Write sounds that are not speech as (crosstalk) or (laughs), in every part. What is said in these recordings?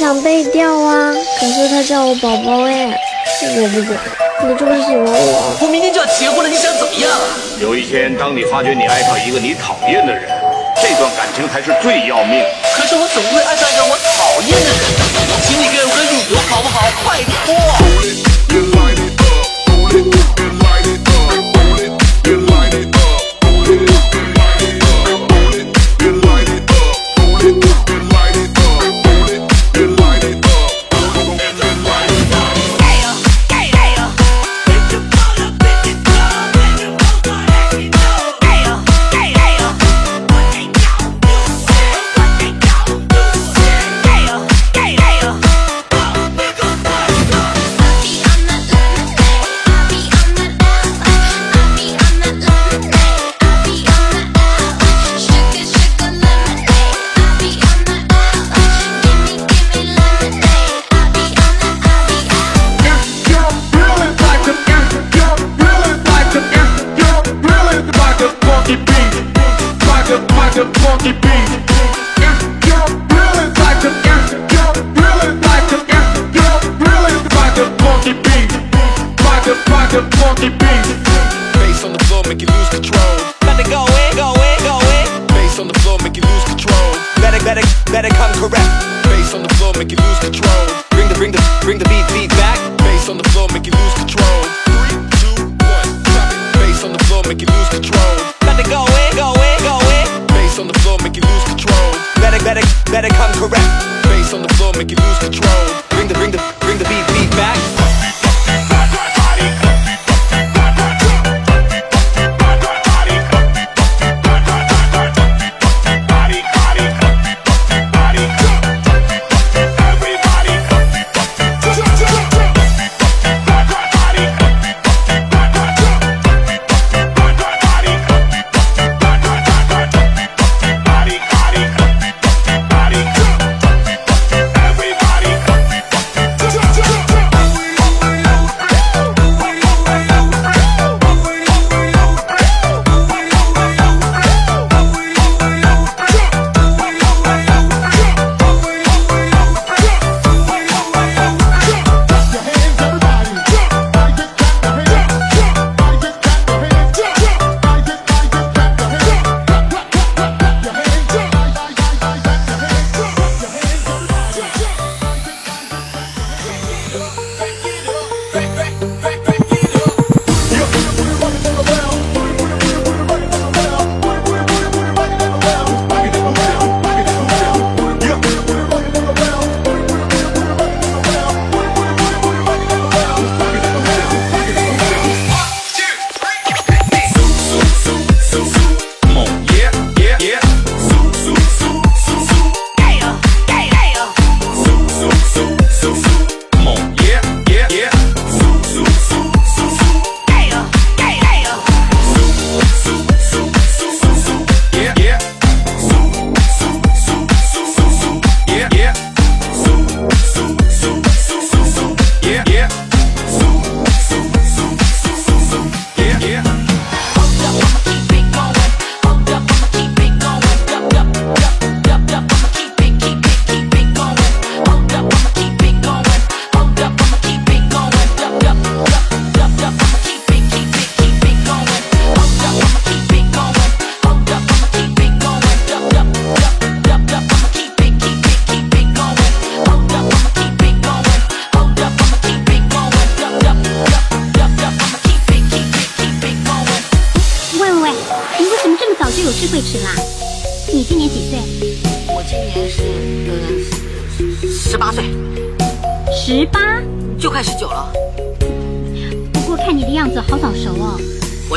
想被调啊，可是他叫我宝宝哎，我不管，你这么喜欢我，我明天就要结婚了，你想怎么样？有一天，当你发觉你爱上一个你讨厌的人，这段感情才是最要命。可是我怎么会爱上一个我讨厌的人？请你给我个理由好不好？拜托。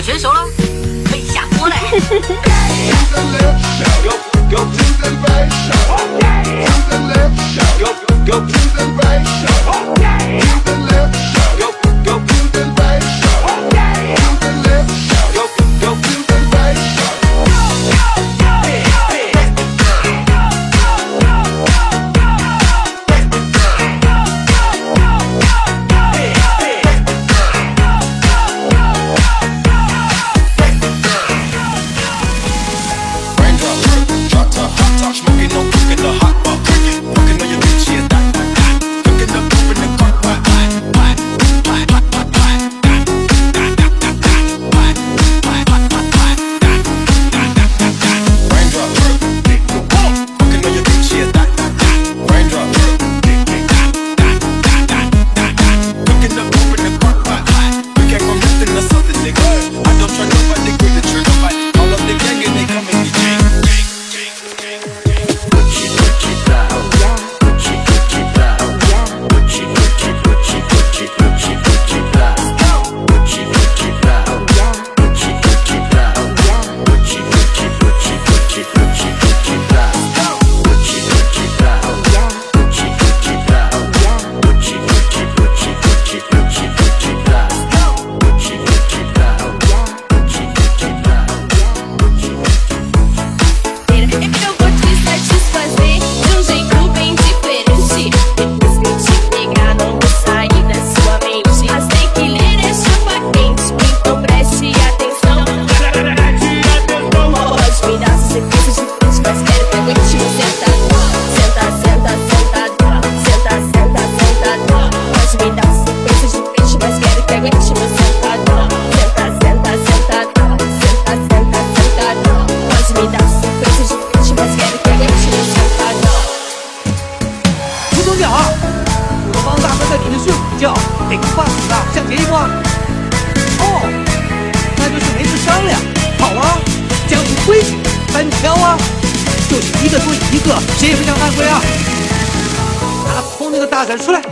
全熟了可以下锅了 (laughs) 出来。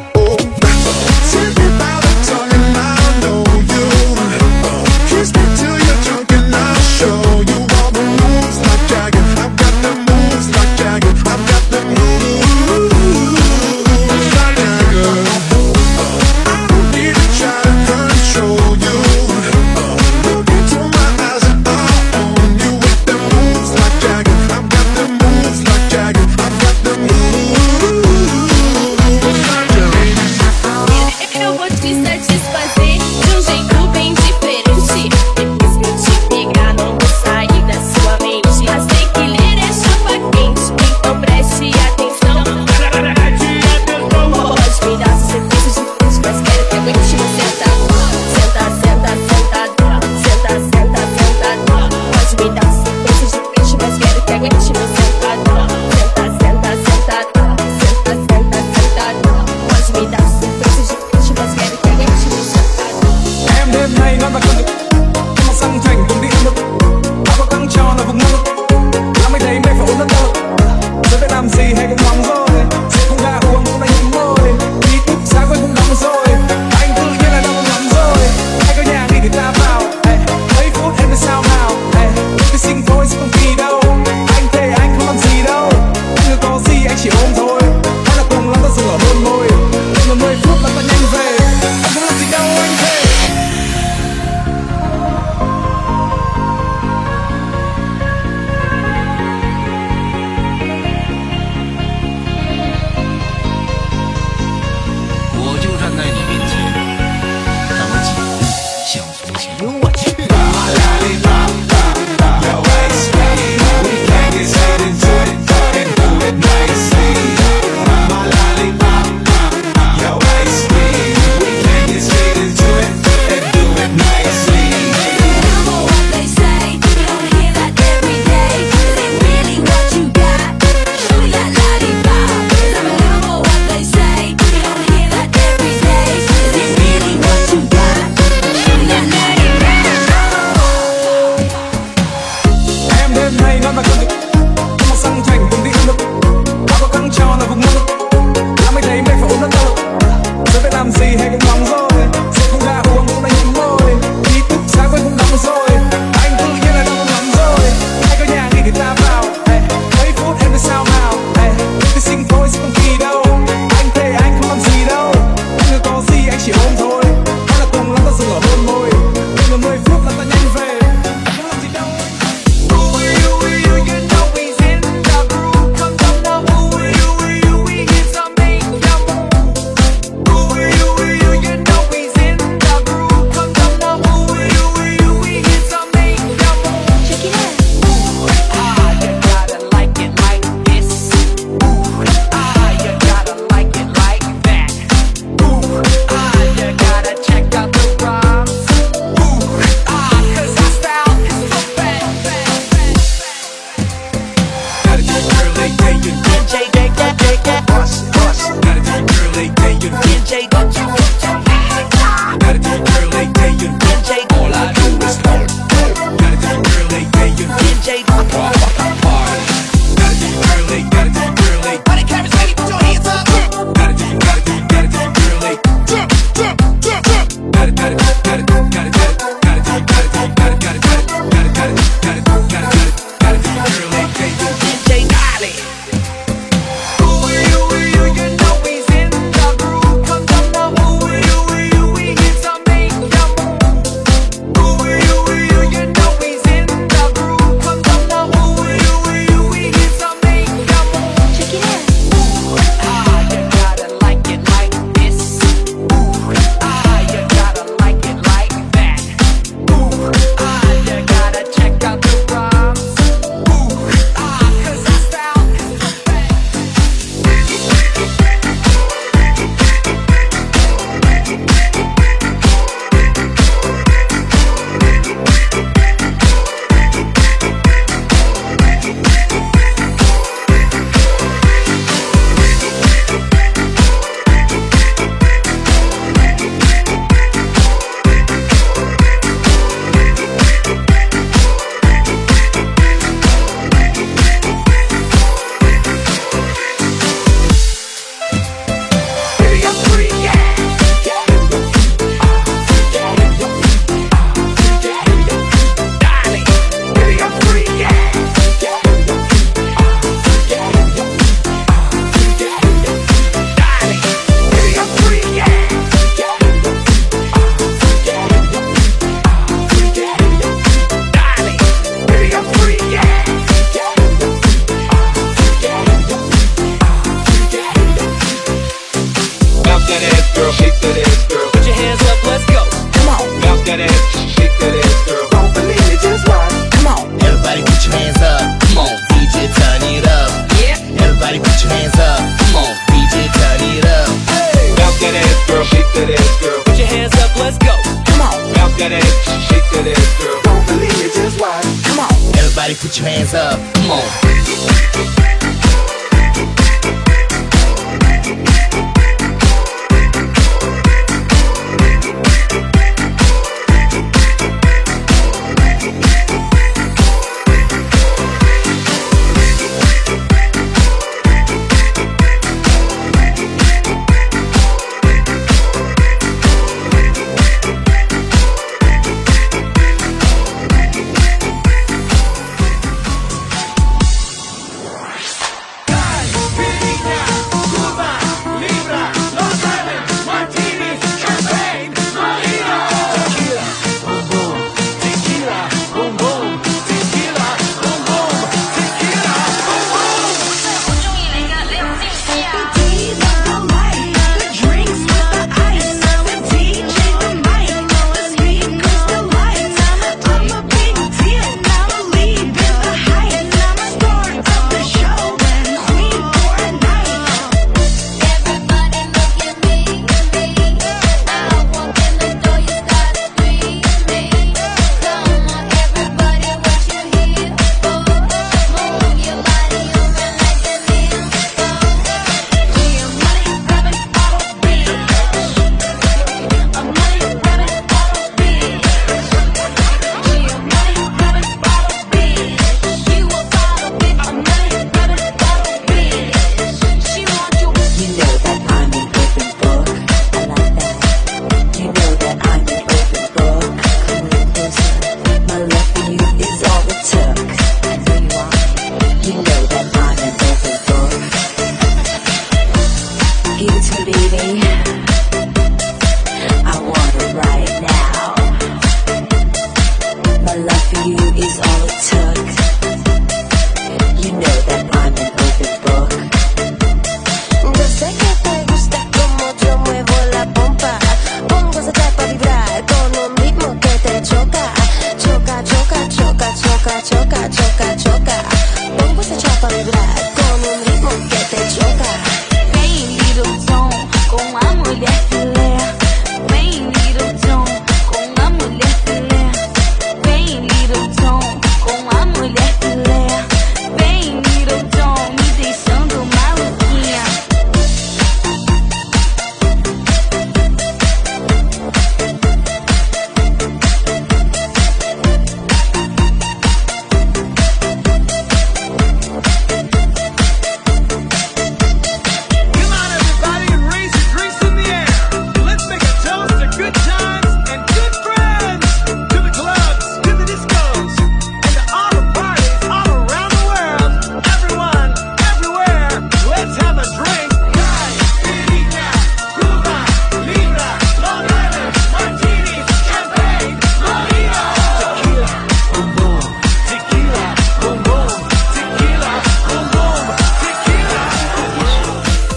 shake.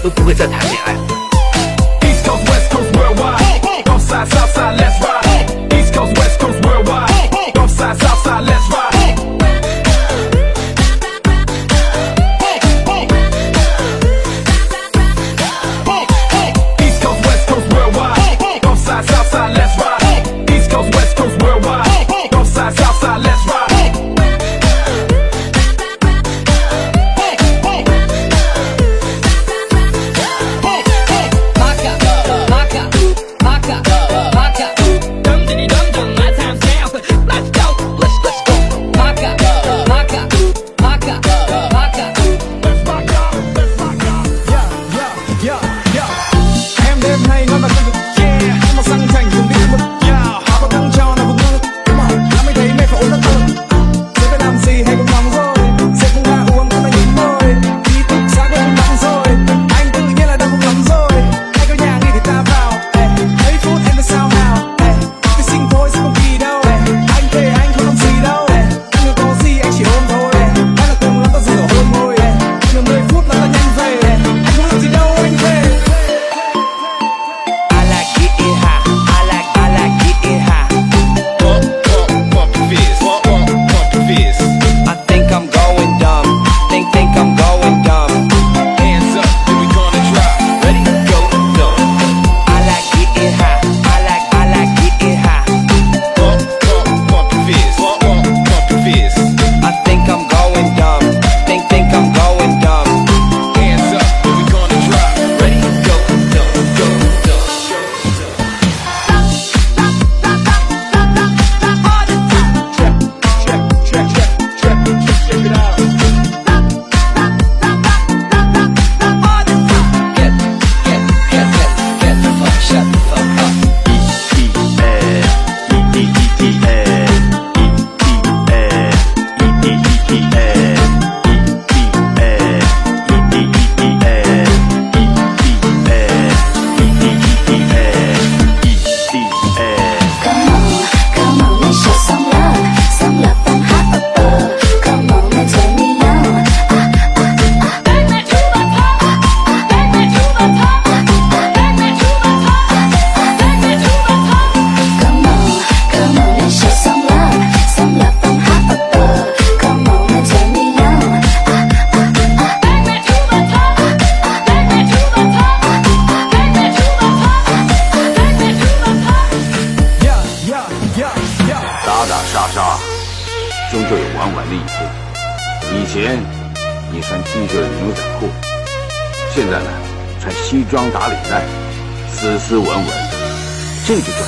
都不会再谈恋爱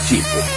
气魄